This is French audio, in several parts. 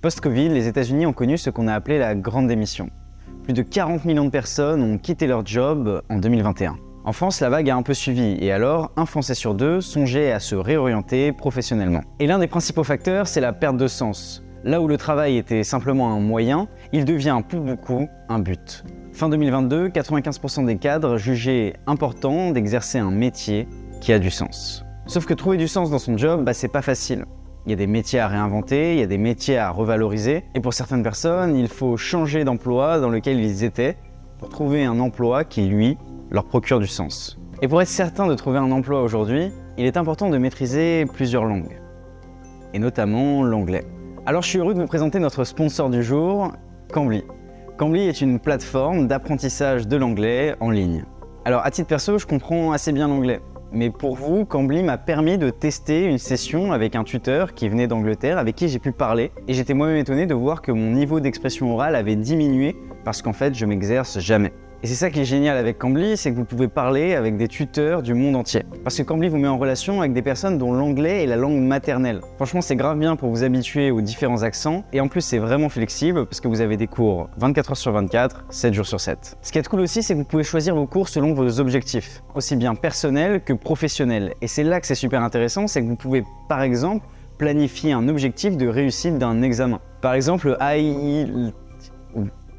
Post-Covid, les États-Unis ont connu ce qu'on a appelé la grande démission. Plus de 40 millions de personnes ont quitté leur job en 2021. En France, la vague a un peu suivi et alors, un Français sur deux songeait à se réorienter professionnellement. Et l'un des principaux facteurs, c'est la perte de sens. Là où le travail était simplement un moyen, il devient pour beaucoup un but. Fin 2022, 95% des cadres jugeaient important d'exercer un métier qui a du sens. Sauf que trouver du sens dans son job, bah, c'est pas facile. Il y a des métiers à réinventer, il y a des métiers à revaloriser, et pour certaines personnes, il faut changer d'emploi dans lequel ils étaient pour trouver un emploi qui, lui, leur procure du sens. Et pour être certain de trouver un emploi aujourd'hui, il est important de maîtriser plusieurs langues, et notamment l'anglais. Alors je suis heureux de vous présenter notre sponsor du jour, Cambly. Cambly est une plateforme d'apprentissage de l'anglais en ligne. Alors à titre perso, je comprends assez bien l'anglais. Mais pour vous, Cambly m'a permis de tester une session avec un tuteur qui venait d'Angleterre, avec qui j'ai pu parler. Et j'étais moi-même étonné de voir que mon niveau d'expression orale avait diminué parce qu'en fait, je m'exerce jamais. Et c'est ça qui est génial avec Cambly, c'est que vous pouvez parler avec des tuteurs du monde entier. Parce que Cambly vous met en relation avec des personnes dont l'anglais est la langue maternelle. Franchement, c'est grave bien pour vous habituer aux différents accents. Et en plus, c'est vraiment flexible parce que vous avez des cours 24 heures sur 24, 7 jours sur 7. Ce qui est cool aussi, c'est que vous pouvez choisir vos cours selon vos objectifs, aussi bien personnels que professionnels. Et c'est là que c'est super intéressant, c'est que vous pouvez, par exemple, planifier un objectif de réussite d'un examen. Par exemple, le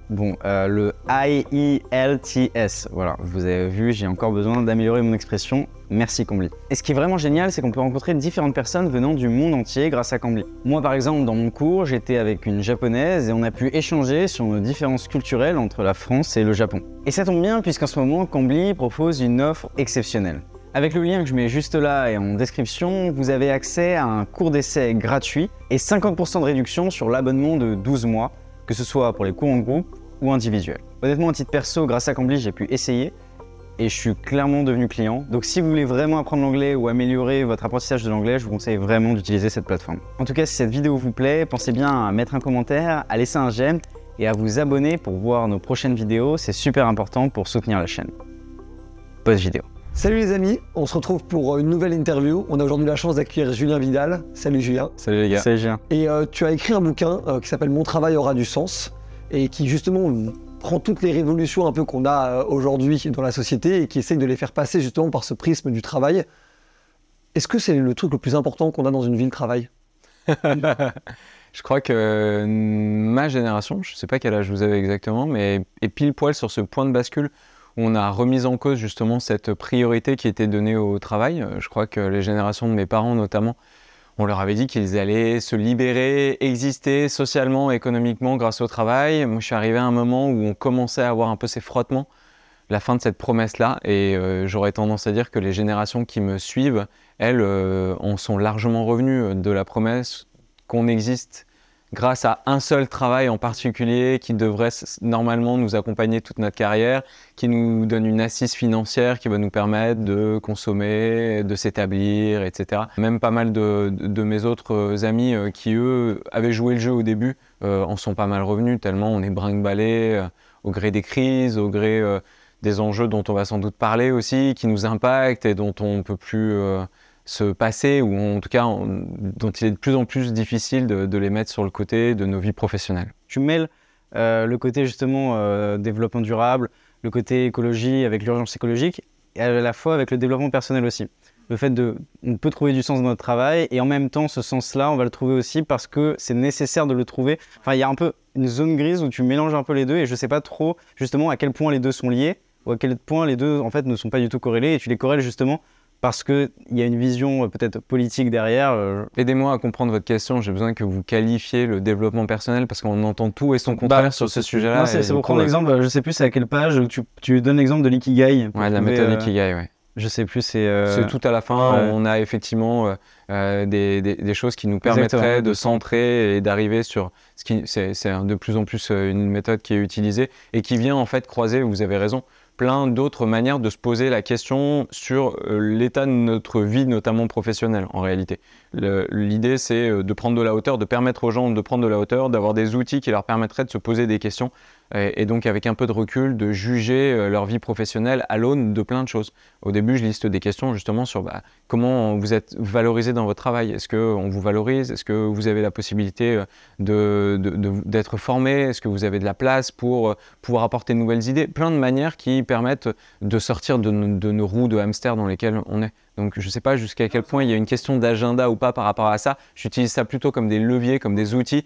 Bon, euh, le IELTS, voilà, vous avez vu, j'ai encore besoin d'améliorer mon expression. Merci Cambly. Et ce qui est vraiment génial, c'est qu'on peut rencontrer différentes personnes venant du monde entier grâce à Cambly. Moi, par exemple, dans mon cours, j'étais avec une japonaise et on a pu échanger sur nos différences culturelles entre la France et le Japon. Et ça tombe bien puisqu'en ce moment, Cambly propose une offre exceptionnelle. Avec le lien que je mets juste là et en description, vous avez accès à un cours d'essai gratuit et 50% de réduction sur l'abonnement de 12 mois, que ce soit pour les cours en groupe ou individuel. Honnêtement, à titre perso, grâce à Cambly, j'ai pu essayer et je suis clairement devenu client. Donc si vous voulez vraiment apprendre l'anglais ou améliorer votre apprentissage de l'anglais, je vous conseille vraiment d'utiliser cette plateforme. En tout cas, si cette vidéo vous plaît, pensez bien à mettre un commentaire, à laisser un j'aime et à vous abonner pour voir nos prochaines vidéos. C'est super important pour soutenir la chaîne. Bonne vidéo. Salut les amis, on se retrouve pour une nouvelle interview. On a aujourd'hui la chance d'accueillir Julien Vidal. Salut Julien. Salut les gars. Salut Julien. Et euh, tu as écrit un bouquin euh, qui s'appelle Mon travail aura du sens et qui justement prend toutes les révolutions un peu qu'on a euh, aujourd'hui dans la société et qui essaye de les faire passer justement par ce prisme du travail. Est-ce que c'est le truc le plus important qu'on a dans une ville travail? Je crois que ma génération, je ne sais pas quel âge vous avez exactement, mais est pile poil sur ce point de bascule on a remis en cause justement cette priorité qui était donnée au travail. Je crois que les générations de mes parents notamment on leur avait dit qu'ils allaient se libérer, exister socialement, économiquement grâce au travail. Moi, je suis arrivé à un moment où on commençait à avoir un peu ces frottements, la fin de cette promesse-là. Et euh, j'aurais tendance à dire que les générations qui me suivent, elles, euh, en sont largement revenues de la promesse qu'on existe grâce à un seul travail en particulier qui devrait normalement nous accompagner toute notre carrière, qui nous donne une assise financière qui va nous permettre de consommer, de s'établir, etc. Même pas mal de, mes autres amis euh, qui, eux, avaient joué le jeu au début, euh, en sont pas mal revenus, tellement on est brinque-ballé euh, au gré des crises, au gré des enjeux dont on va sans doute parler aussi, qui nous impactent et dont on ne peut plus se passer, ou en tout cas dont il est de plus en plus difficile de, les mettre sur le côté de nos vies professionnelles. Tu mêles euh, le côté justement euh, développement durable, le côté écologie avec l'urgence écologique, et à la fois avec le développement personnel aussi. Le fait de, on peut trouver du sens dans notre travail, et en même temps, ce sens-là, on va le trouver aussi parce que c'est nécessaire de le trouver. Enfin, il y a un peu une zone grise où tu mélanges un peu les deux, et je ne sais pas trop justement à quel point les deux sont liés, ou à quel point les deux en fait ne sont pas du tout corrélés, et tu les corrèles justement parce qu'il y a une vision euh, peut-être politique derrière. Euh, Aidez-moi à comprendre votre question. J'ai besoin que vous qualifiez le développement personnel parce qu'on entend tout et son contraire bah, sur ce sujet-là. C'est pour prendre l'exemple, je sais plus c'est à quelle page, tu, tu donnes l'exemple de l'ikigai. Ouais, la méthode euh, ikigai, ouais. Je sais plus, c'est. C'est tout à la fin. On a effectivement des, des, des, choses qui nous permettraient de centrer et d'arriver sur ce qui. C'est de plus en plus une méthode qui est utilisée et qui vient en fait croiser, vous avez raison, plein d'autres manières de se poser la question sur euh, l'état de notre vie, notamment professionnelle en réalité. L'idée, c'est euh, de prendre de la hauteur, de permettre aux gens de prendre de la hauteur, d'avoir des outils qui leur permettraient de se poser des questions et, donc avec un peu de recul, de juger euh, leur vie professionnelle à l'aune de plein de choses. Au début, je liste des questions justement sur bah, comment vous êtes valorisé dans votre travail. Est-ce qu'on vous valorise? Est-ce que vous avez la possibilité euh, d'être formé? Est-ce que vous avez de la place pour euh, pouvoir apporter de nouvelles idées? Plein de manières qui permettent de sortir de, de nos roues de hamster dans lesquelles on est. Donc je ne sais pas jusqu'à quel point il y a une question d'agenda ou pas par rapport à ça. J'utilise ça plutôt comme des leviers, comme des outils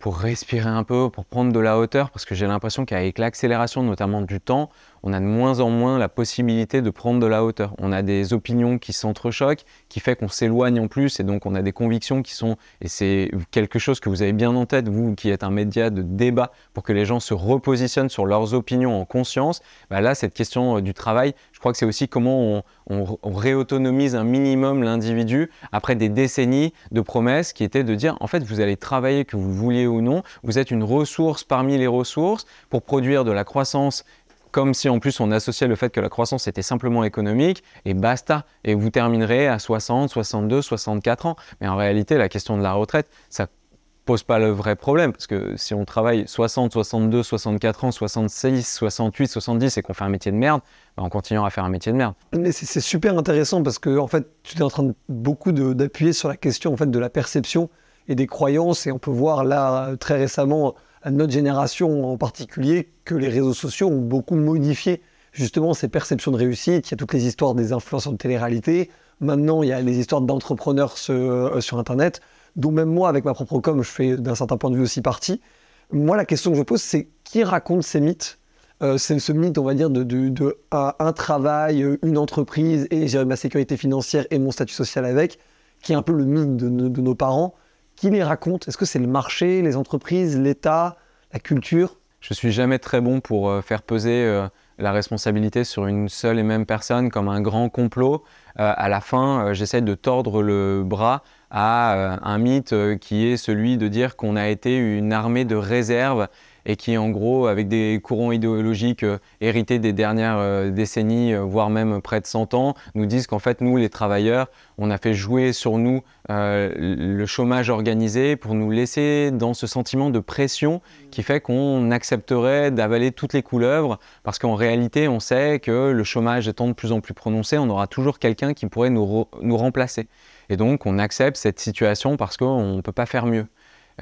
pour respirer un peu, pour prendre de la hauteur, parce que j'ai l'impression qu'avec l'accélération notamment du temps, on a de moins en moins la possibilité de prendre de la hauteur. On a des opinions qui s'entrechoquent, qui fait qu'on s'éloigne en plus, et donc on a des convictions qui sont, et c'est quelque chose que vous avez bien en tête, vous qui êtes un média de débat, pour que les gens se repositionnent sur leurs opinions en conscience. Bah là, cette question euh, du travail, je crois que c'est aussi comment on, on réautonomise un minimum l'individu après des décennies de promesses qui étaient de dire, en fait, vous allez travailler que vous vouliez ou non, vous êtes une ressource parmi les ressources pour produire de la croissance comme si en plus on associait le fait que la croissance était simplement économique, et basta, et vous terminerez à 60, 62, 64 ans. Mais en réalité, la question de la retraite, ça pose pas le vrai problème, parce que si on travaille 60, 62, 64 ans, 66, 68, 70 et qu'on fait un métier de merde, bah, on continuera à faire un métier de merde. Mais c'est super intéressant parce que en fait, tu es en train beaucoup d'appuyer sur la question en fait de la perception et des croyances, et on peut voir là très récemment à notre génération en particulier que les réseaux sociaux ont beaucoup modifié justement ces perceptions de réussite. Il y a toutes les histoires des influenceurs de télé-réalité. Maintenant, il y a les histoires d'entrepreneurs euh, sur, Internet, dont même moi, avec ma propre com, je fais d'un certain point de vue aussi partie. Moi, la question que je pose, c'est qui raconte ces mythes euh, C'est ce mythe, on va dire, de, un, travail, une entreprise et gérer ma sécurité financière et mon statut social avec, qui est un peu le mythe de nos parents. Qui les raconte? Est-ce que c'est le marché, les entreprises, l'État, la culture? Je suis jamais très bon pour euh, faire peser euh, la responsabilité sur une seule et même personne comme un grand complot. Euh, à la fin, j'essaie de tordre le bras à un mythe qui est celui de dire qu'on a été une armée de réserve et qui en gros avec des courants idéologiques euh, hérités des dernières euh, décennies, euh, voire même près de 100 ans, nous disent qu'en fait nous les travailleurs, on a fait jouer sur nous le chômage organisé pour nous laisser dans ce sentiment de pression qui fait qu'on accepterait d'avaler toutes les couleuvres parce qu'en réalité on sait que le chômage étant de plus en plus prononcé, on aura toujours quelqu'un qui pourrait nous, nous remplacer. Et donc on accepte cette situation parce qu'on ne peut pas faire mieux.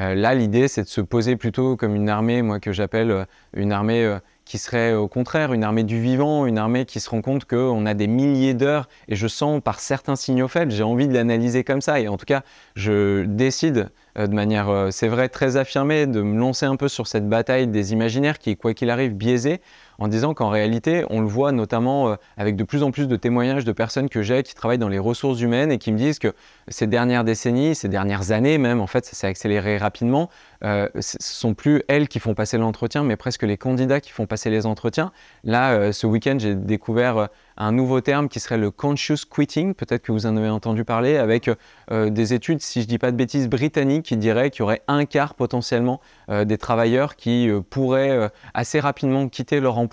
Euh, là, l'idée, c'est de se poser plutôt comme une armée, moi que j'appelle euh, une armée euh, qui serait au contraire une armée du vivant, une armée qui se rend compte qu'on a des milliers d'heures, et je sens par certains signaux faibles, j'ai envie de l'analyser comme ça, et en tout cas, je décide de manière, c'est vrai, très affirmée, de me lancer un peu sur cette bataille des imaginaires qui est, quoi qu'il arrive, biaisée, en disant qu'en réalité, on le voit notamment euh, avec de plus en plus de témoignages de personnes que j'ai qui travaillent dans les ressources humaines et qui me disent que ces dernières décennies, ces dernières années même, en fait, ça s'est accéléré rapidement. Euh, ce sont plus elles qui font passer l'entretien, mais presque les candidats qui font passer les entretiens. Là, euh, ce week-end, j'ai découvert un nouveau terme qui serait le conscious quitting, peut-être que vous en avez entendu parler, avec euh, des études, si je ne dis pas de bêtises, britanniques qui diraient qu'il y aurait un quart potentiellement euh, des travailleurs qui euh, pourraient assez rapidement quitter leur emploi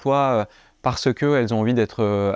parce qu'elles ont envie d'être euh,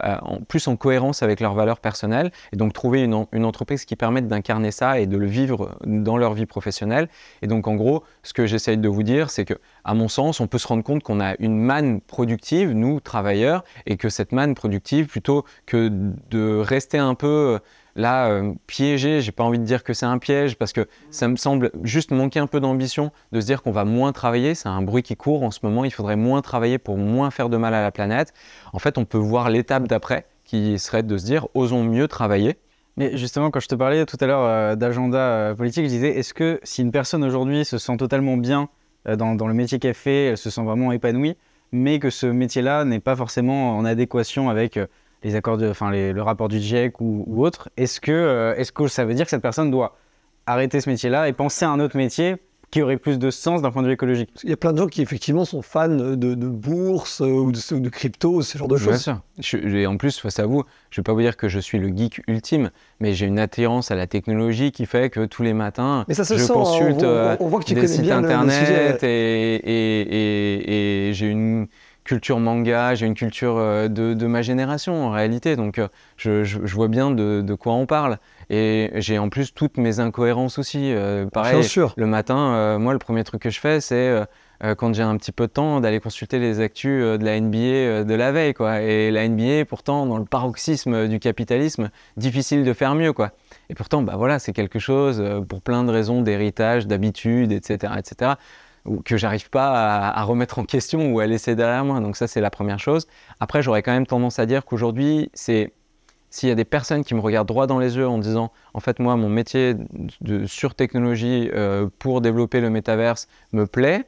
plus en cohérence avec leurs valeurs personnelles et donc trouver une, entreprise qui permette d'incarner ça et de le vivre dans leur vie professionnelle. Et donc en gros, ce que j'essaye de vous dire, c'est que à mon sens, on peut se rendre compte qu'on a une manne productive, nous, travailleurs, et que cette manne productive, plutôt que de rester un peu Là, euh, piégé, j'ai pas envie de dire que c'est un piège parce que ça me semble juste manquer un peu d'ambition de se dire qu'on va moins travailler. C'est un bruit qui court en ce moment. Il faudrait moins travailler pour moins faire de mal à la planète. En fait, on peut voir l'étape d'après qui serait de se dire osons mieux travailler. Mais justement, quand je te parlais tout à l'heure euh, d'agenda euh, politique, je disais est-ce que si une personne aujourd'hui se sent totalement bien dans, le métier qu'elle fait, elle se sent vraiment épanouie, mais que ce métier-là n'est pas forcément en adéquation avec les accords de, enfin le rapport du GIEC ou, autre, est-ce que, euh, est-ce que ça veut dire que cette personne doit arrêter ce métier-là et penser à un autre métier qui aurait plus de sens d'un point de vue écologique? Il y a plein de gens qui effectivement sont fans de, bourse euh, ou de, de, crypto, ce genre de choses. Bien sûr. et en plus, face à vous, je ne vais pas vous dire que je suis le geek ultime, mais j'ai une attirance à la technologie qui fait que tous les matins, mais ça se je sent, consulte on, on, voit que tu des sites bien internet et, et, et j'ai une culture manga, j'ai une culture euh, de, ma génération en réalité, donc euh, je, vois bien de, quoi on parle. Et j'ai en plus toutes mes incohérences aussi. Euh, pareil, le matin, moi le premier truc que je fais, c'est euh, quand j'ai un petit peu de temps, d'aller consulter les actus euh, de la NBA de la veille. Quoi. Et la NBA, pourtant, dans le paroxysme du capitalisme, difficile de faire mieux. Quoi. Et pourtant, bah voilà, c'est quelque chose, pour plein de raisons d'héritage, d'habitude, etc., etc., que j'arrive pas à, remettre en question ou à laisser derrière moi. Donc ça, c'est la première chose. Après, j'aurais quand même tendance à dire qu'aujourd'hui, c'est s'il y a des personnes qui me regardent droit dans les yeux en disant en fait moi mon métier sur technologie euh, pour développer le métaverse me plaît,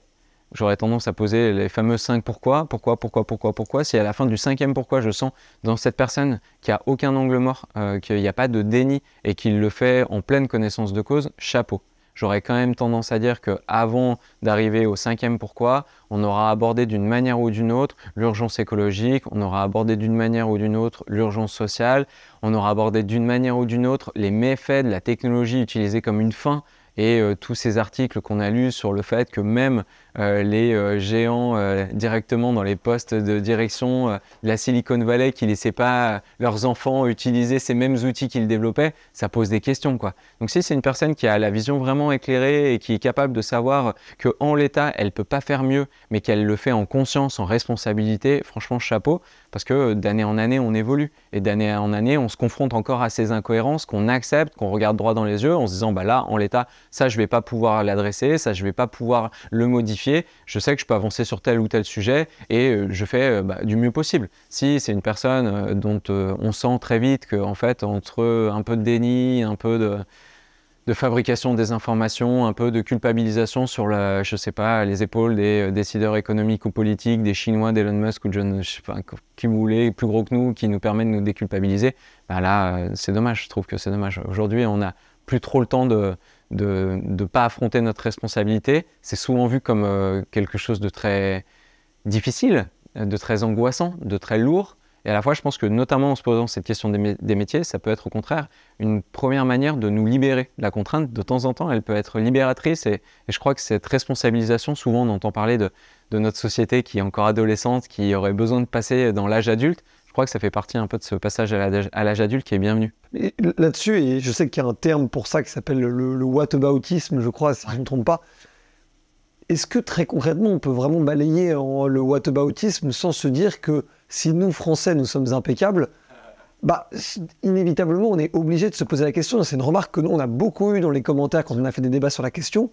j'aurais tendance à poser les fameux 5 pourquoi, pourquoi, pourquoi, pourquoi, pourquoi. Si à la fin du cinquième pourquoi je sens dans cette personne qu'il n'y a aucun angle mort, euh, qu'il n'y a pas de déni et qu'il le fait en pleine connaissance de cause, chapeau j'aurais quand même tendance à dire qu'avant d'arriver au cinquième pourquoi, on aura abordé d'une manière ou d'une autre l'urgence écologique, on aura abordé d'une manière ou d'une autre l'urgence sociale, on aura abordé d'une manière ou d'une autre les méfaits de la technologie utilisée comme une fin et euh, tous ces articles qu'on a lus sur le fait que même euh, les euh, géants directement dans les postes de direction de la Silicon Valley qui laissaient pas leurs enfants utiliser ces mêmes outils qu'ils développaient, ça pose des questions. Quoi. Donc si c'est une personne qui a la vision vraiment éclairée et qui est capable de savoir qu'en l'état, elle peut pas faire mieux, mais qu'elle le fait en conscience, en responsabilité, franchement, chapeau, parce que d'année en année, on évolue. Et d'année en année, on se confronte encore à ces incohérences qu'on accepte, qu'on regarde droit dans les yeux en se disant, bah là, en l'état, ça, je vais pas pouvoir l'adresser, ça, je vais pas pouvoir le modifier. Je sais que je peux avancer sur tel ou tel sujet et euh, je fais euh, bah, du mieux possible. Si c'est une personne euh, dont on sent très vite qu'en fait, entre un peu de déni, un peu de de fabrication des informations, un peu de culpabilisation sur je sais pas, les épaules des décideurs économiques ou politiques, des Chinois, d'Elon Musk ou John, je sais pas, plus gros que nous, qui nous permet de nous déculpabiliser. Bah là, c'est dommage. Je trouve que c'est dommage. Aujourd'hui, on n'a plus trop le temps de de ne pas affronter notre responsabilité. C'est souvent vu comme euh, quelque chose de très difficile, de très angoissant, de très lourd. Et à la fois, je pense que notamment en se posant cette question des, métiers, ça peut être au contraire une première manière de nous libérer. La contrainte, de temps en temps, elle peut être libératrice. Et, je crois que cette responsabilisation, souvent on entend parler de, notre société qui est encore adolescente, qui aurait besoin de passer dans l'âge adulte. Je crois que ça fait partie un peu de ce passage à l'âge adulte qui est bienvenu. Là-dessus, et je sais qu'il y a un terme pour ça qui s'appelle le, le whataboutisme, je crois, si je ne me trompe pas. Est-ce que très concrètement, on peut vraiment balayer en le whataboutisme sans se dire que si nous, Français, nous sommes impeccables, bah, inévitablement, on est obligé de se poser la question. C'est une remarque que nous, on a beaucoup eu dans les commentaires quand on a fait des débats sur la question.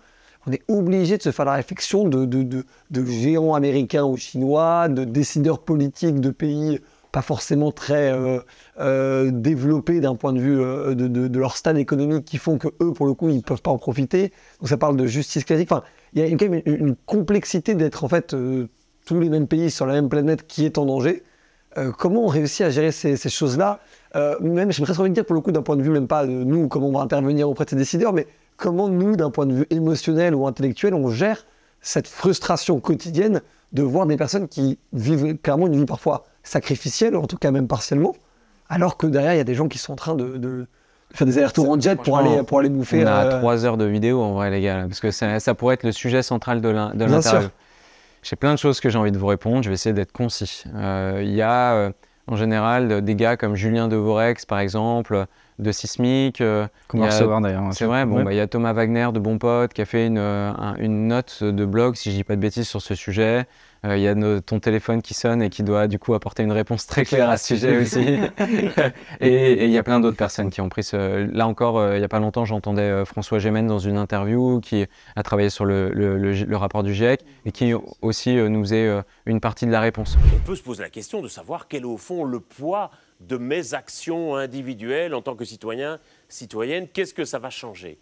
On est obligé de se faire la réflexion de, de, géants américains ou chinois, de décideurs politiques de pays pas forcément très euh, euh, développés d'un point de vue euh, de, leur stade économique qui font que eux, pour le coup, ils ne peuvent pas en profiter. Donc ça parle de justice classique. Enfin, il y a quand même une, complexité d'être en fait tous les mêmes pays sur la même planète qui est en danger. Comment on réussit à gérer ces, choses-là? Même, j'ai presque envie de dire, pour le coup, d'un point de vue, même pas de nous, comment on va intervenir auprès de ces décideurs, mais comment nous, d'un point de vue émotionnel ou intellectuel, on gère cette frustration quotidienne de voir des personnes qui vivent clairement une vie parfois sacrificielle, en tout cas même partiellement, alors que derrière, il y a des gens qui sont en train de, faire des allers-retours en jet pour aller, pour aller bouffer. On a euh, trois heures de vidéo en vrai, les gars, parce que ça, ça pourrait être le sujet central de l'interview. J'ai plein de choses que j'ai envie de vous répondre. Je vais essayer d'être concis. Euh, il y a euh, en général des gars comme Julien Devorex, par exemple, de Sismic. Euh, Qu'on va recevoir d'ailleurs. C'est vrai, bon, bah, il y a Thomas Wagner de Bon Pote qui a fait une, une note de blog, si je dis pas de bêtises, sur ce sujet. Euh, il y a ton téléphone qui sonne et qui doit du coup apporter une réponse très claire à ce sujet aussi. et il y a plein d'autres personnes qui ont pris ce... Là encore, euh, il n'y a pas longtemps, j'entendais euh, François Gémen dans une interview qui a travaillé sur le, le, rapport du GIEC et qui aussi nous faisait une partie de la réponse. On peut se poser la question de savoir quel est au fond le poids de mes actions individuelles en tant que citoyen, citoyenne, qu'est-ce que ça va changer?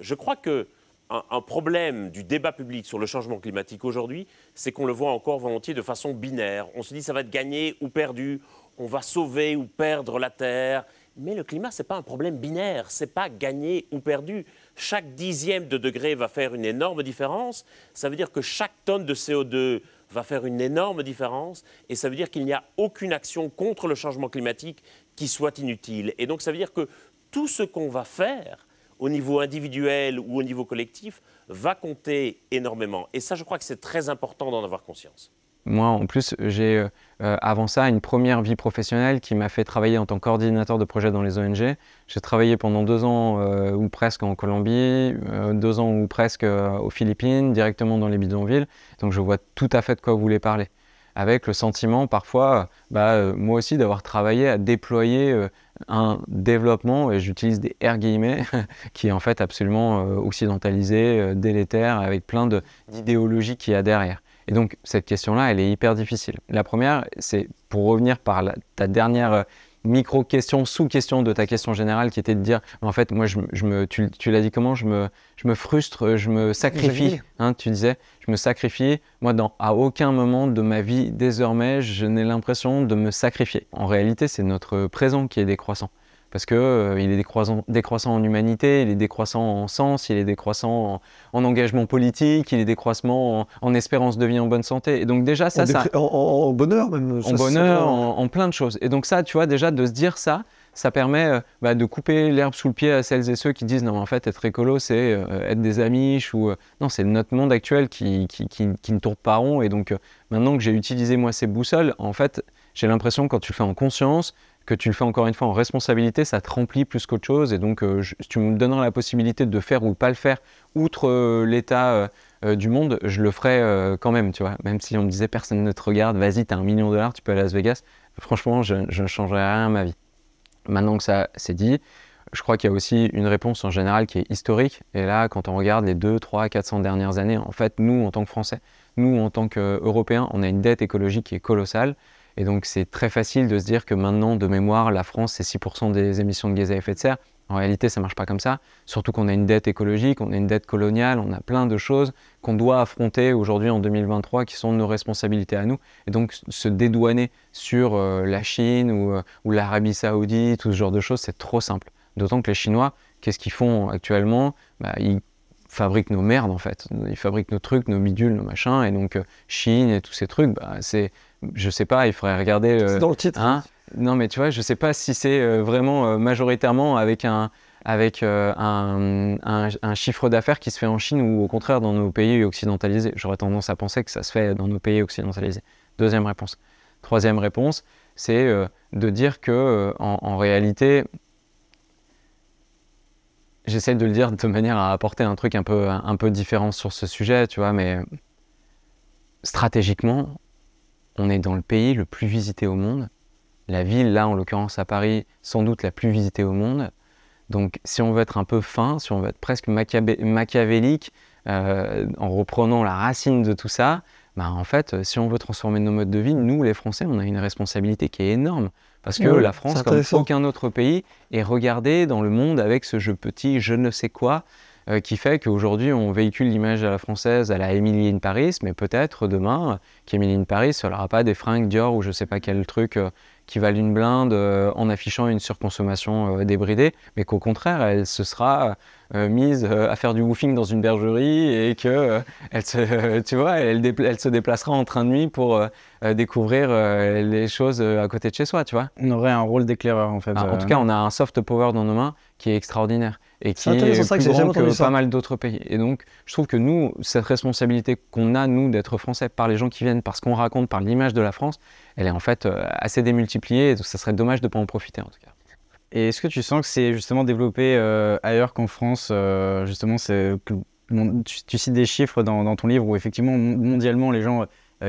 Je crois que un, problème du débat public sur le changement climatique aujourd'hui, c'est qu'on le voit encore volontiers de façon binaire. On se dit ça va être gagné ou perdu, on va sauver ou perdre la Terre. Mais le climat, ce n'est pas un problème binaire, ce n'est pas gagné ou perdu. Chaque dixième de degré va faire une énorme différence. Ça veut dire que chaque tonne de CO2 va faire une énorme différence. Et ça veut dire qu'il n'y a aucune action contre le changement climatique qui soit inutile. Et donc ça veut dire que tout ce qu'on va faire au niveau individuel ou au niveau collectif, va compter énormément. Et ça, je crois que c'est très important d'en avoir conscience. Moi, en plus, j'ai avant ça une première vie professionnelle qui m'a fait travailler en tant que de projet dans les ONG. J'ai travaillé pendant deux ans ou presque en Colombie, deux ans ou presque aux Philippines, directement dans les bidonvilles. Donc je vois tout à fait de quoi vous voulez parler avec le sentiment parfois, bah, euh, moi aussi, d'avoir travaillé à déployer euh, un développement, et j'utilise des R guillemets, qui est en fait absolument euh, occidentalisé, délétère, avec plein d'idéologies qu'il y a derrière. Et donc cette question-là, elle est hyper difficile. La première, c'est pour revenir par ta dernière micro-question, sous-question de ta question générale qui était de dire, en fait, moi, je, me, tu, l'as dit comment? Je me, je me frustre, je me sacrifie. Hein, tu disais, je me sacrifie. Moi, dans, à aucun moment de ma vie, désormais, je n'ai l'impression de me sacrifier. En réalité, c'est notre présent qui est décroissant parce qu'il euh, il est décroissant, décroissant, en humanité, il est décroissant en sens, il est décroissant en, engagement politique, il est décroissant en, espérance de vie, en bonne santé. Et donc déjà ça, en, ça, en, bonheur même. En bonheur, en, plein de choses. Et donc ça, tu vois, déjà de se dire ça, ça permet euh, bah, de couper l'herbe sous le pied à celles et ceux qui disent non, en fait, être écolo, c'est euh, être des amiches ou non, c'est notre monde actuel qui, qui, qui, qui, ne tourne pas rond. Et donc maintenant que j'ai utilisé moi ces boussoles, en fait, j'ai l'impression quand tu le fais en conscience, que tu le fais encore une fois en responsabilité, ça te remplit plus qu'autre chose. Et donc, euh, si tu me donneras la possibilité de faire ou pas le faire, outre euh, l'état euh, du monde, je le ferai quand même, tu vois. Même si on me disait personne ne te regarde, vas-y, t'as un million de dollars, tu peux aller à Las Vegas. Franchement, je, ne changerai rien à ma vie. Maintenant que ça c'est dit, je crois qu'il y a aussi une réponse en général qui est historique. Et là, quand on regarde les 2, 3, 400 dernières années, en fait, nous, en tant que Français, nous, en tant qu'Européens, on a une dette écologique qui est colossale. Et donc c'est très facile de se dire que maintenant, de mémoire, la France, c'est 6% des émissions de gaz à effet de serre. En réalité, ça ne marche pas comme ça. Surtout qu'on a une dette écologique, on a une dette coloniale, on a plein de choses qu'on doit affronter aujourd'hui en 2023 qui sont nos responsabilités à nous. Et donc se dédouaner sur euh, la Chine ou, euh, l'Arabie saoudite, tout ce genre de choses, c'est trop simple. D'autant que les Chinois, qu'est-ce qu'ils font actuellement? Bah, Ils fabriquent nos merdes en fait. Ils fabriquent nos trucs, nos bidules, nos machins. Et donc euh, Chine et tous ces trucs, bah, c'est je sais pas, il faudrait regarder. c'est dans le titre. Hein non, mais tu vois, je sais pas si c'est euh, vraiment euh, majoritairement avec un avec euh, un, un, chiffre d'affaires qui se fait en Chine ou au contraire dans nos pays occidentalisés. J'aurais tendance à penser que ça se fait dans nos pays occidentalisés. Deuxième réponse. Troisième réponse, c'est de dire que en, en réalité, j'essaie de le dire de manière à apporter un truc un peu, un peu différent sur ce sujet, tu vois, mais stratégiquement, on est dans le pays le plus visité au monde. La ville, là, en l'occurrence à Paris, sans doute la plus visitée au monde. Donc, si on veut être un peu fin, si on veut être presque machiavélique, euh, en reprenant la racine de tout ça, bah, en fait, si on veut transformer nos modes de vie, nous, les Français, on a une responsabilité qui est énorme. Parce que la France, comme aucun autre pays, est regardée dans le monde avec ce jeu petit, je ne sais quoi, euh, qui fait qu'aujourd'hui on véhicule l'image à la française à la Emily in Paris, mais peut-être demain qu'Emily in Paris ne n'aura pas des fringues Dior ou je sais pas quel truc euh, qui valent une blinde euh, en affichant une surconsommation débridée, mais qu'au contraire elle se sera mise à faire du woofing dans une bergerie et que elle se, tu vois, elle, elle, se déplacera en train de nuit pour découvrir les choses à côté de chez soi, tu vois. On aurait un rôle d'éclaireur en fait. Ah, en tout cas, on a un soft power dans nos mains qui est extraordinaire et qui est, plus grand que pas mal d'autres pays. Et donc, je trouve que nous, cette responsabilité qu'on a, nous, d'être français par les gens qui viennent, parce qu'on raconte, par l'image de la France, elle est en fait euh, assez démultipliée, et donc ça serait dommage de ne pas en profiter en tout cas. Et est-ce que tu sens que c'est justement développé euh, ailleurs qu'en France euh, Justement, c'est tu, cites des chiffres dans, ton livre où effectivement, mondialement, les gens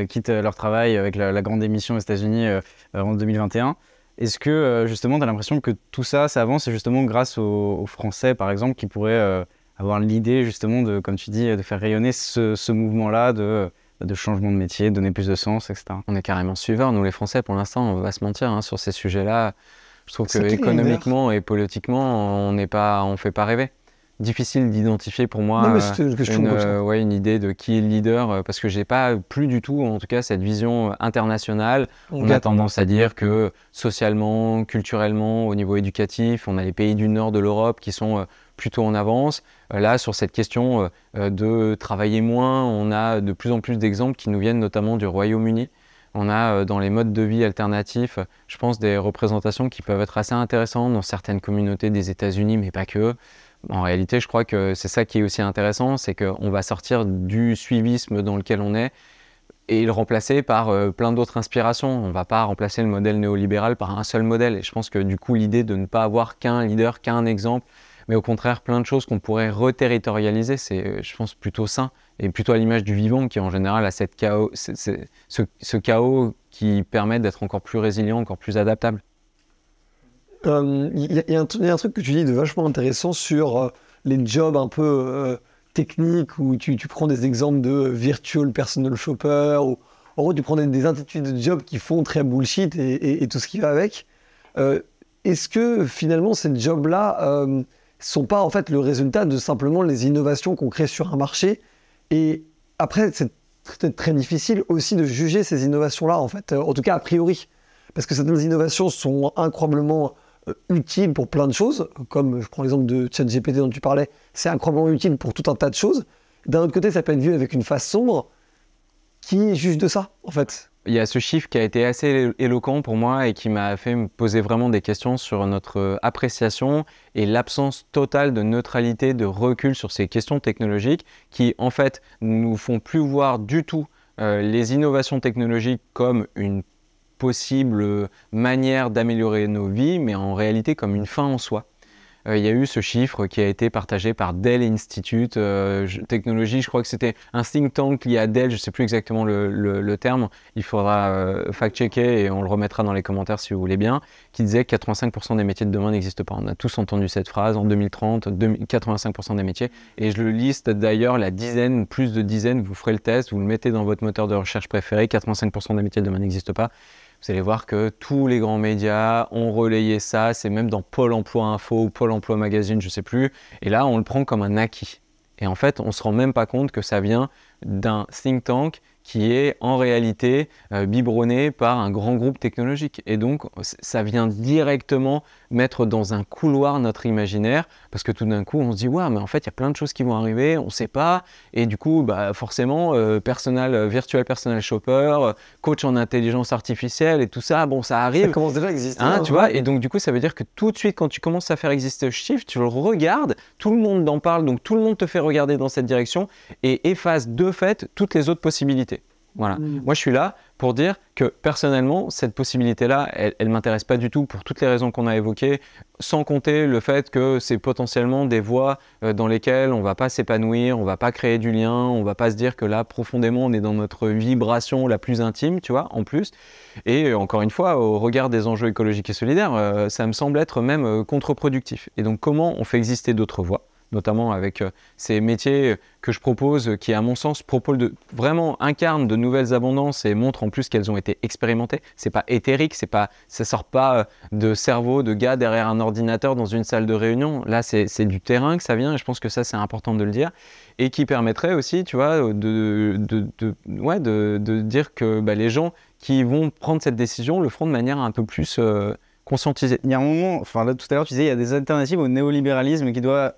quittent leur travail avec la, la grande émission aux États-Unis en 2021. Est-ce que euh, justement, tu as l'impression que tout ça, ça avance et justement grâce aux, Français, par exemple, qui pourraient euh, avoir l'idée justement de, comme tu dis, de faire rayonner ce, mouvement-là de, de, changement de métier, de donner plus de sens, etc. On est carrément suiveurs, nous les Français, pour l'instant, on va se mentir hein, sur ces sujets-là. Je trouve que économiquement et politiquement, on n'est pas, on fait pas rêver difficile d'identifier pour moi une, euh, ouais, une, idée de qui est le leader euh, parce que j'ai pas plus du tout en tout cas cette vision internationale. On, a tendance à dire que socialement, culturellement, au niveau éducatif, on a les pays du nord de l'Europe qui sont euh, plutôt en avance. Là, sur cette question de travailler moins, on a de plus en plus d'exemples qui nous viennent notamment du Royaume-Uni. On a dans les modes de vie alternatifs, je pense, des représentations qui peuvent être assez intéressantes dans certaines communautés des États-Unis, mais pas que. En réalité, je crois que c'est ça qui est aussi intéressant, c'est qu'on va sortir du suivisme dans lequel on est et le remplacer par euh, plein d'autres inspirations. On ne va pas remplacer le modèle néolibéral par un seul modèle. Et je pense que du coup, l'idée de ne pas avoir qu'un leader, qu'un exemple, mais au contraire plein de choses qu'on pourrait reterritorialiser, c'est, euh, je pense, plutôt sain et plutôt à l'image du vivant qui en général a cette chaos, ce, chaos qui permet d'être encore plus résilient, encore plus adaptable. Il y, a un truc que tu dis de vachement intéressant sur les jobs un peu techniques où tu, prends des exemples de virtual personal shopper ou en gros tu prends des, intitudes de jobs qui font très bullshit et, tout ce qui va avec. Euh, est-ce que finalement ces jobs-là euh, sont pas en fait le résultat de simplement les innovations qu'on crée sur un marché? Et après c'est très, très difficile aussi de juger ces innovations-là en fait, en tout cas a priori parce que certaines innovations sont incroyablement euh, utile pour plein de choses, comme je prends l'exemple de ChatGPT dont tu parlais, c'est incroyablement utile pour tout un tas de choses. D'un autre côté, ça peut être vu avec une face sombre. Qui juge de ça, en fait? Il y a ce chiffre qui a été assez éloquent pour moi et qui m'a fait me poser vraiment des questions sur notre appréciation et l'absence totale de neutralité, de recul sur ces questions technologiques qui, en fait, nous font plus voir du tout euh, les innovations technologiques comme une possible manière d'améliorer nos vies, mais en réalité comme une fin en soi. Euh, il y a eu ce chiffre qui a été partagé par Dell Institute euh, Technologie, je crois que c'était un think tank lié à Dell, je ne sais plus exactement le, terme, il faudra euh, fact-checker et on le remettra dans les commentaires si vous voulez bien, qui disait que 85% des métiers de demain n'existent pas. On a tous entendu cette phrase en 2030, 85% des métiers, et je le liste d'ailleurs la dizaine, plus de dizaines, vous ferez le test, vous le mettez dans votre moteur de recherche préféré, 85% des métiers de demain n'existent pas. Vous allez voir que tous les grands médias ont relayé ça, c'est même dans Pôle Emploi Info ou Pôle Emploi Magazine, je ne sais plus. Et là, on le prend comme un acquis. Et en fait, on ne se rend même pas compte que ça vient d'un think tank qui est en réalité euh, biberonné par un grand groupe technologique. Et donc, ça vient directement mettre dans un couloir notre imaginaire, parce que tout d'un coup, on se dit, ouais, mais en fait, il y a plein de choses qui vont arriver, on ne sait pas, et du coup, bah, forcément, euh, personnel, euh, virtual personal shopper, coach en intelligence artificielle, et tout ça, bon, ça arrive. Ça commence déjà à exister. Hein, tu vois, et donc, du coup, ça veut dire que tout de suite, quand tu commences à faire exister Shift, tu le regardes, tout le monde en parle, donc tout le monde te fait regarder dans cette direction, et efface de fait toutes les autres possibilités. Voilà. Mm. Moi, je suis là pour dire que personnellement, cette possibilité-là, elle ne m'intéresse pas du tout pour toutes les raisons qu'on a évoquées, sans compter le fait que c'est potentiellement des voies euh, dans lesquelles on ne va pas s'épanouir, on ne va pas créer du lien, on ne va pas se dire que là, profondément, on est dans notre vibration la plus intime, tu vois, en plus. Et euh, encore une fois, au regard des enjeux écologiques et solidaires, euh, ça me semble être même contre-productif. Et donc, comment on fait exister d'autres voies notamment avec euh, ces métiers que je propose, qui à mon sens proposent de, vraiment incarnent de nouvelles abondances et montrent en plus qu'elles ont été expérimentées. C'est pas éthérique, c'est pas, ça sort pas euh, de cerveau de gars derrière un ordinateur dans une salle de réunion. Là, c'est du terrain que ça vient et je pense que ça c'est important de le dire et qui permettrait aussi, tu vois, de, de, ouais, de, dire que bah, les gens qui vont prendre cette décision le feront de manière un peu plus euh, il y a un moment, enfin là tout à l'heure tu disais il y a des alternatives au néolibéralisme qui doit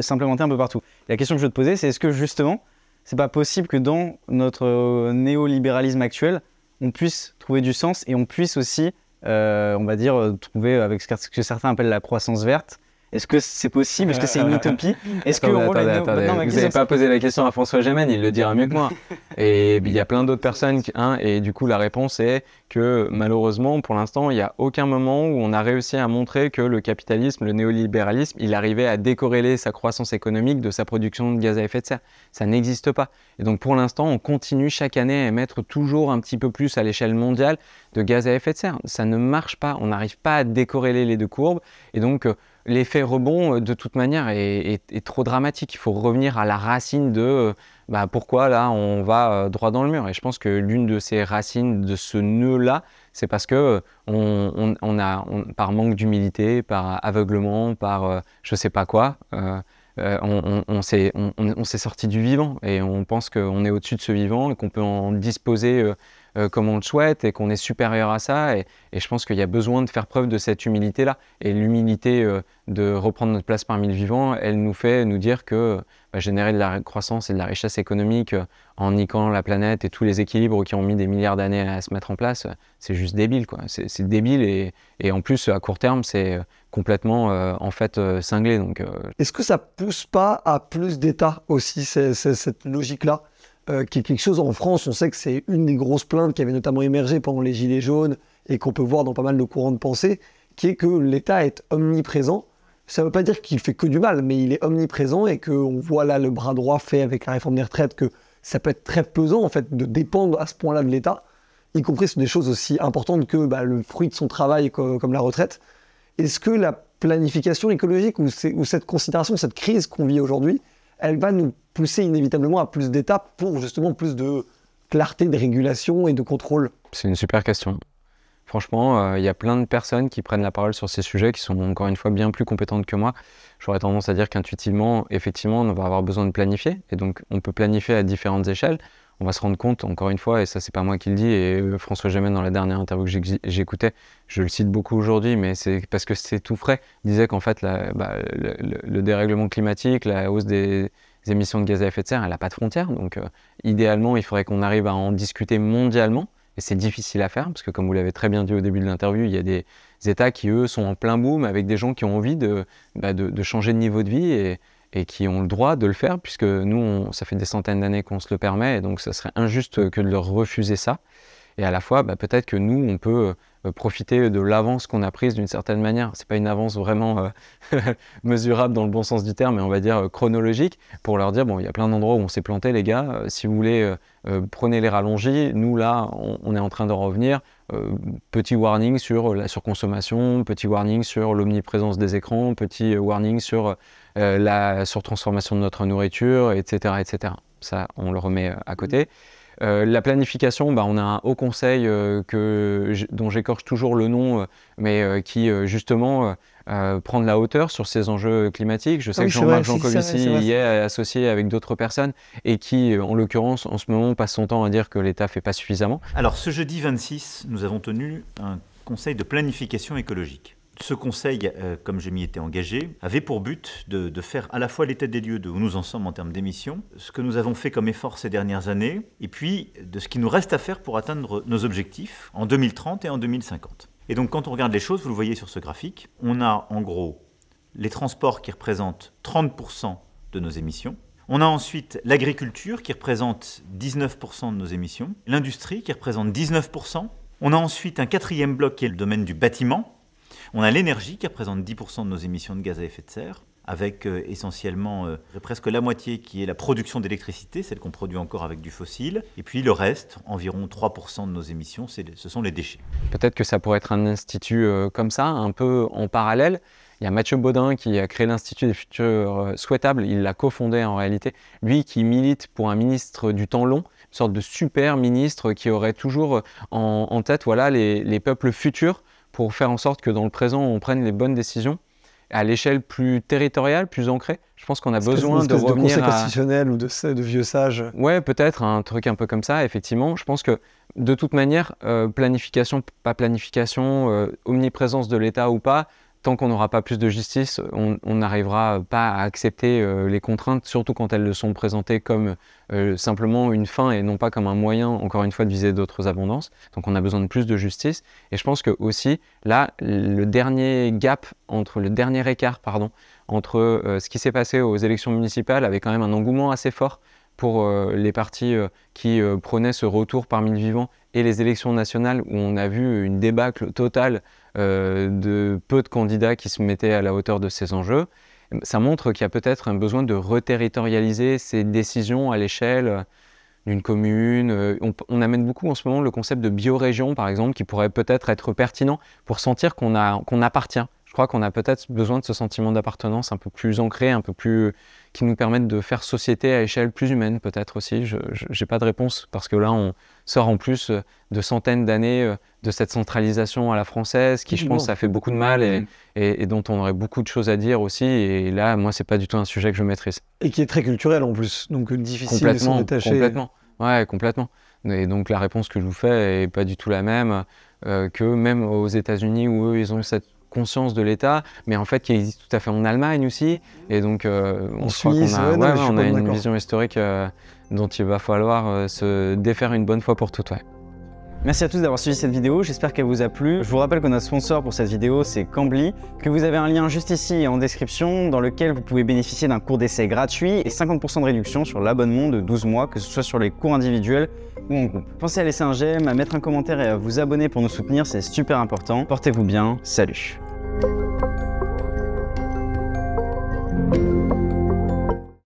s'implémenter un peu partout. la question que je veux te poser c'est est-ce que justement c'est pas possible que dans notre euh, néolibéralisme actuel on puisse trouver du sens et on puisse aussi, euh, on va dire, euh, trouver avec ce que certains appellent la croissance verte, est-ce que c'est possible? Est-ce que c'est une utopie? Est-ce que attendez, attendez, vous n'avez pas posé la question à François Gémen, il le dira mieux que moi. Et il y a plein d'autres personnes, hein, et du coup la réponse est que malheureusement, pour l'instant, il n'y a aucun moment où on a réussi à montrer que le capitalisme, le néolibéralisme, il arrivait à décorréler sa croissance économique de sa production de gaz à effet de serre. Ça n'existe pas. Et donc pour l'instant, on continue chaque année à émettre toujours un petit peu plus à l'échelle mondiale de gaz à effet de serre. Ça ne marche pas. On n'arrive pas à décorréler les deux courbes. Et donc l'effet rebond, euh, de toute manière, est, trop dramatique. Il faut revenir à la racine de euh, bah, pourquoi là on va euh, droit dans le mur. Et je pense que l'une de ces racines de ce nœud-là, c'est parce que on, a, par manque d'humilité, par aveuglement, par je sais pas quoi, on, s'est sorti du vivant et on pense qu'on est au-dessus de ce vivant et qu'on peut en disposer euh, comme on le souhaite et qu'on est supérieur à ça. Et, je pense qu'il y a besoin de faire preuve de cette humilité-là. Et l'humilité euh, de reprendre notre place parmi le vivant, elle nous fait nous dire que bah, générer de la croissance et de la richesse économique euh, en niquant la planète et tous les équilibres qui ont mis des milliards d'années à se mettre en place, c'est juste débile. C'est débile et, et, en plus, à court terme, c'est complètement en fait cinglé. Donc, Est-ce que ça pousse pas à plus d'État aussi, cette logique-là? Euh, qui est quelque chose en France, on sait que c'est une des grosses plaintes qui avait notamment émergé pendant les Gilets jaunes et qu'on peut voir dans pas mal de courants de pensée, qui est que l'État est omniprésent. Ça ne veut pas dire qu'il fait que du mal, mais il est omniprésent et qu'on voit là le bras droit fait avec la réforme des retraites que ça peut être très pesant en fait de dépendre à ce point-là de l'État, y compris sur des choses aussi importantes que bah, le fruit de son travail comme la retraite. Est-ce que la planification écologique ou cette considération, cette crise qu'on vit aujourd'hui, elle va nous pousser inévitablement à plus d'étapes pour justement plus de clarté de régulation et de contrôle C'est une super question. Franchement, euh, il y a plein de personnes qui prennent la parole sur ces sujets qui sont encore une fois bien plus compétentes que moi. J'aurais tendance à dire qu'intuitivement, effectivement, on va avoir besoin de planifier. Et donc, on peut planifier à différentes échelles. On va se rendre compte, encore une fois, et ça, c'est pas moi qui le dis, et euh, François Gémen, dans la dernière interview que j'écoutais, je le cite beaucoup aujourd'hui, mais c'est parce que c'est tout frais, disait qu'en fait, bah, le, dérèglement climatique, la hausse des, émissions de gaz à effet de serre, elle n'a pas de frontières. Donc, euh, idéalement, il faudrait qu'on arrive à en discuter mondialement. Et c'est difficile à faire, parce que comme vous l'avez très bien dit au début de l'interview, il y a des États qui, eux, sont en plein boom avec des gens qui ont envie de, bah, de, changer de niveau de vie et, et, qui ont le droit de le faire, puisque nous, ça fait des centaines d'années qu'on se le permet, et donc ça serait injuste que de leur refuser ça. Et à la fois, bah, peut-être que nous, on peut euh, profiter de l'avance qu'on a prise d'une certaine manière. C'est pas une avance vraiment euh, mesurable dans le bon sens du terme, mais on va dire euh, chronologique, pour leur dire bon, il y a plein d'endroits où on s'est planté, les gars. si vous voulez, prenez les rallongis. Nous là, on, est en train de revenir. petit warning sur la surconsommation, petit warning sur l'omniprésence des écrans, petit warning sur la surtransformation de notre nourriture, etc., etc. Ça, on le remet à côté. Euh, la planification, bah, on a un haut conseil euh, que, dont j'écorche toujours le nom, euh, mais qui justement prend de la hauteur sur ces enjeux climatiques. Je sais ah que Jean-Marc Jancovici y est associé avec d'autres personnes et qui, en l'occurrence, en ce moment, passe son temps à dire que l'État fait pas suffisamment. Alors, ce jeudi 26, nous avons tenu un conseil de planification écologique. Ce conseil, euh, comme je m'y étais engagé, avait pour but de, faire à la fois l'état des lieux de où nous en sommes en termes d'émissions, ce que nous avons fait comme effort ces dernières années, et puis de ce qui nous reste à faire pour atteindre nos objectifs en 2030 et en 2050. Et donc quand on regarde les choses, vous le voyez sur ce graphique, on a en gros les transports qui représentent 30% de nos émissions, on a ensuite l'agriculture qui représente 19% de nos émissions, l'industrie qui représente 19%, on a ensuite un quatrième bloc qui est le domaine du bâtiment, on a l'énergie qui représente 10% de nos émissions de gaz à effet de serre, avec euh, essentiellement euh, presque la moitié qui est la production d'électricité, celle qu'on produit encore avec du fossile, et puis le reste, environ 3% de nos émissions, ce sont les déchets. Peut-être que ça pourrait être un institut euh, comme ça, un peu en parallèle. Il y a Mathieu Baudin qui a créé l'Institut des futurs souhaitables, il l'a cofondé en réalité, lui qui milite pour un ministre du temps long, une sorte de super ministre qui aurait toujours en, tête voilà, les peuples futurs pour faire en sorte que dans le présent, on prenne les bonnes décisions à l'échelle plus territoriale, plus ancrée. Je pense qu'on a besoin de revenir de constitutionnel ou de, de vieux sages. Ouais, peut-être un truc un peu comme ça. Effectivement, je pense que de toute manière, euh, planification, pas planification, euh, omniprésence de l'État ou pas, tant qu'on n'aura pas plus de justice, on n'arrivera pas à accepter euh, les contraintes, surtout quand elles sont présentées comme euh, simplement une fin et non pas comme un moyen, encore une fois, de viser d'autres abondances. Donc on a besoin de plus de justice. Et je pense que aussi, là, le dernier gap, entre écart, entre euh, ce qui s'est passé aux élections municipales, avait quand même un engouement assez fort pour les partis qui prônaient ce retour parmi le vivant et les élections nationales où on a vu une débâcle totale de peu de candidats qui se mettaient à la hauteur de ces enjeux. Ça montre qu'il y a peut-être un besoin de reterritorialiser ces décisions à l'échelle d'une commune. Euh, on, amène beaucoup en ce moment le concept de biorégion, par exemple, qui pourrait peut-être être pertinent pour sentir qu'on appartient. Je crois qu'on a peut-être besoin de ce sentiment d'appartenance un peu plus ancré, un peu plus qui nous permettent de faire société à échelle plus humaine peut-être aussi. Je n'ai pas de réponse parce que là on sort en plus euh, de centaines d'années euh, de cette centralisation à la française qui je pense a fait beaucoup de mal et, et, dont on aurait beaucoup de choses à dire aussi et là moi c'est pas du tout un sujet que je maîtrise. Et qui est très culturel en plus donc difficile de s'en détacher. Complètement, ouais complètement. Et donc la réponse que je vous fais est pas du tout la même euh, que même aux États-Unis où eux ils ont cette conscience de l'État, mais en fait qui existe tout à fait en Allemagne aussi. Et donc, euh, on qu'on a, on a une vision historique euh, dont il va falloir euh, se défaire une bonne fois pour toutes. Merci à tous d'avoir suivi cette vidéo, j'espère qu'elle vous a plu. Je vous rappelle que notre sponsor pour cette vidéo, c'est Cambly, que vous avez un lien juste ici en description dans lequel vous pouvez bénéficier d'un cours d'essai gratuit et 50% de réduction sur l'abonnement de 12 mois, que ce soit sur les cours individuels ou en groupe. Pensez à laisser un j'aime, à mettre un commentaire et à vous abonner pour nous soutenir, c'est super important. Portez-vous bien, salut